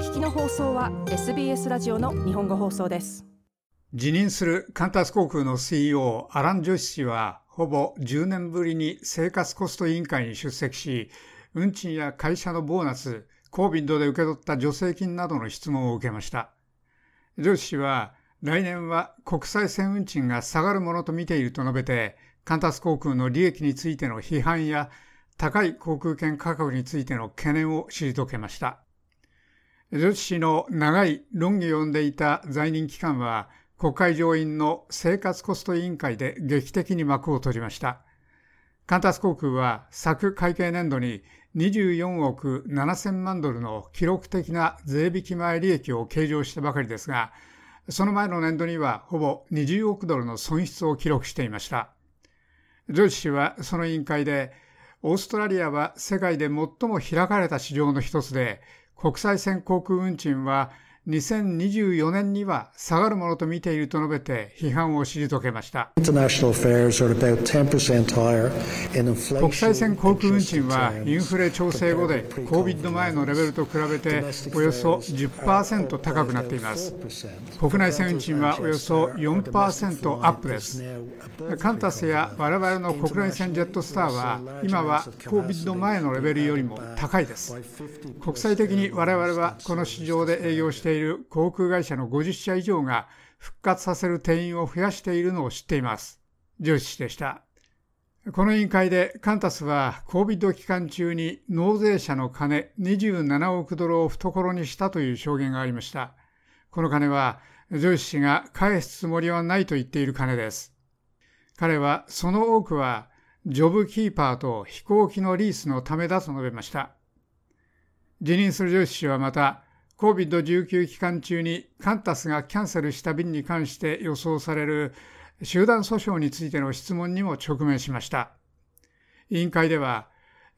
聞きの放送は SBS ラジオの日本語放送です辞任するカンタス航空の CEO アラン・ジョシ氏はほぼ10年ぶりに生活コスト委員会に出席し運賃や会社のボーナスコービッドで受け取った助成金などの質問を受けましたジョシ氏は来年は国際線運賃が下がるものと見ていると述べてカンタス航空の利益についての批判や高い航空券価格についての懸念を退けました。女子氏の長い論議を読んでいた在任期間は国会上院の生活コスト委員会で劇的に幕を閉じました。カンタス航空は昨会計年度に24億7000万ドルの記録的な税引き前利益を計上したばかりですが、その前の年度にはほぼ20億ドルの損失を記録していました。ジョージ氏はその委員会で、オーストラリアは世界で最も開かれた市場の一つで、国際線航空運賃は2024年には下がるものと見ていると述べて批判を退けました。国際線航空運賃はインフレ調整後で COVID 前のレベルと比べておよそ10%高くなっています。国内線運賃はおよそ4%アップです。カンタスや我々の国内線ジェットスターは今は COVID 前のレベルよりも高いです。国際的に我々はこの市場で営業してている航空会社の50社以上が復活させる定員を増やしているのを知っています。上司でした。この委員会でカンタスは COVID 期間中に納税者の金27億ドルを懐にしたという証言がありました。この金はジョイス氏が返すつもりはないと言っている金です。彼はその多くはジョブキーパーと飛行機のリースのためだと述べました。辞任するジョイス氏はまた COVID-19 期間中にカンタスがキャンセルした便に関して予想される集団訴訟についての質問にも直面しました。委員会では、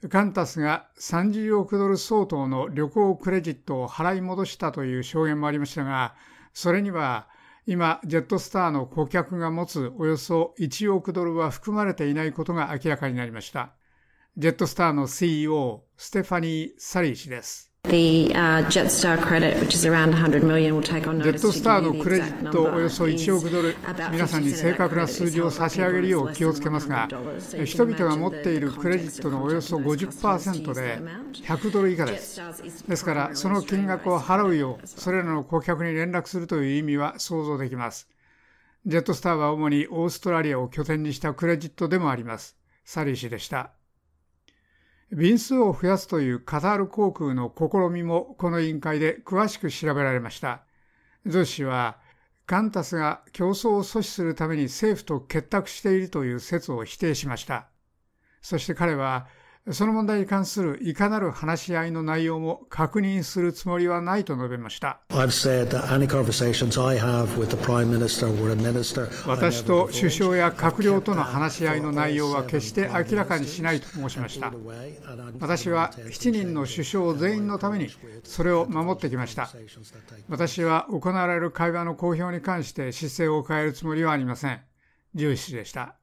カンタスが30億ドル相当の旅行クレジットを払い戻したという証言もありましたが、それには今、ジェットスターの顧客が持つおよそ1億ドルは含まれていないことが明らかになりました。ジェットスターの CEO、ステファニー・サリー氏です。The, uh, Jetstar credit, which is around 100 million, will take on ジェットスターのクレジットおよそ1億ドル、皆さんに正確な数字を差し上げるよう気をつけますが、人々が持っているクレジットのおよそ50%で100ドル以下です。ですから、その金額を払うよう、それらの顧客に連絡するという意味は想像できます。ジェットスターは主にオーストラリアを拠点にしたクレジットでもあります。サリー氏でした。便数を増やすというカタール航空の試みもこの委員会で詳しく調べられました。ゾー氏は、カンタスが競争を阻止するために政府と結託しているという説を否定しました。そして彼は、その問題に関するいかなる話し合いの内容も確認するつもりはないと述べました。私と首相や閣僚との話し合いの内容は決して明らかにしないと申しました。私は7人の首相全員のためにそれを守ってきました。私は行われる会話の公表に関して姿勢を変えるつもりはありません。重視でした。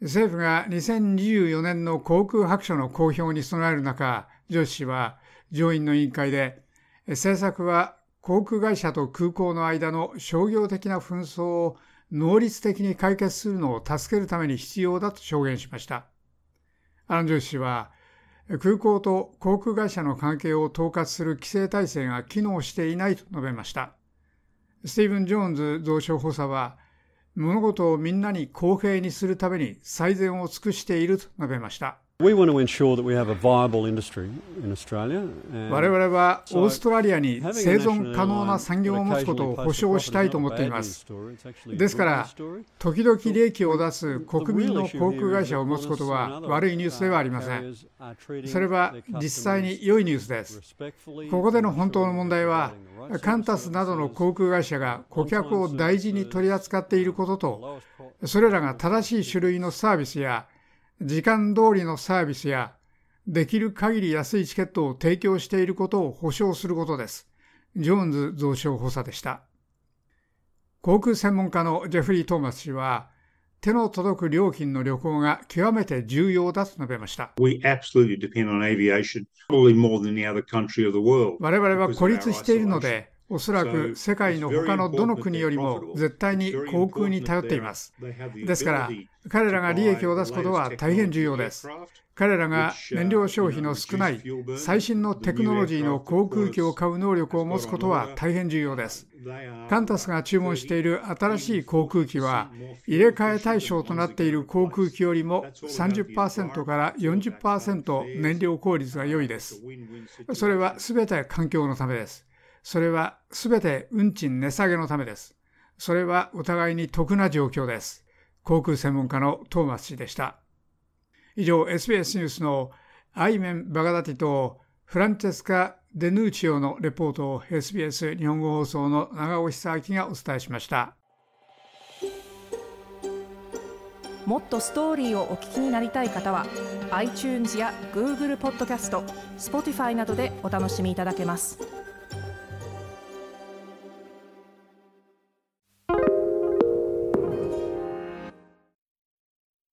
政府が2024年の航空白書の公表に備える中、ジョイス氏は上院の委員会で、政策は航空会社と空港の間の商業的な紛争を能率的に解決するのを助けるために必要だと証言しました。アラン・ジョイス氏は、空港と航空会社の関係を統括する規制体制が機能していないと述べました。スティーブン・ジョーンズ増床補佐は、物事をみんなに公平にするために最善を尽くしていると述べました。我々はオーストラリアに生存可能な産業を持つことを保証したいと思っています。ですから、時々利益を出す国民の航空会社を持つことは悪いニュースではありません。それは実際に良いニュースです。ここでの本当の問題は、カンタスなどの航空会社が顧客を大事に取り扱っていることと、それらが正しい種類のサービスや時間通りのサービスやできる限り安いチケットを提供していることを保証することです。ジョーンズ増床補佐でした。航空専門家のジェフリー・トーマス氏は、手の届く料金の旅行が極めて重要だと述べました。我々は孤立しているので、おそらく世界の他のどの国よりも絶対に航空に頼っています。ですから、彼らが利益を出すことは大変重要です。彼らが燃料消費の少ない最新のテクノロジーの航空機を買う能力を持つことは大変重要です。カンタスが注文している新しい航空機は入れ替え対象となっている航空機よりも30%から40%燃料効率が良いです。それは全て環境のためです。それは全て運賃値下げのためです。それはお互いに得な状況です。航空専門家のトーマス氏でした。以上 SBS ニュースのアイメン・バガダティとフランチェスカ・デヌーチオのレポートを SBS 日本語放送の長尾久明がお伝えしましたもっとストーリーをお聞きになりたい方は iTunes や Google ポッドキャスト Spotify などでお楽しみいただけます。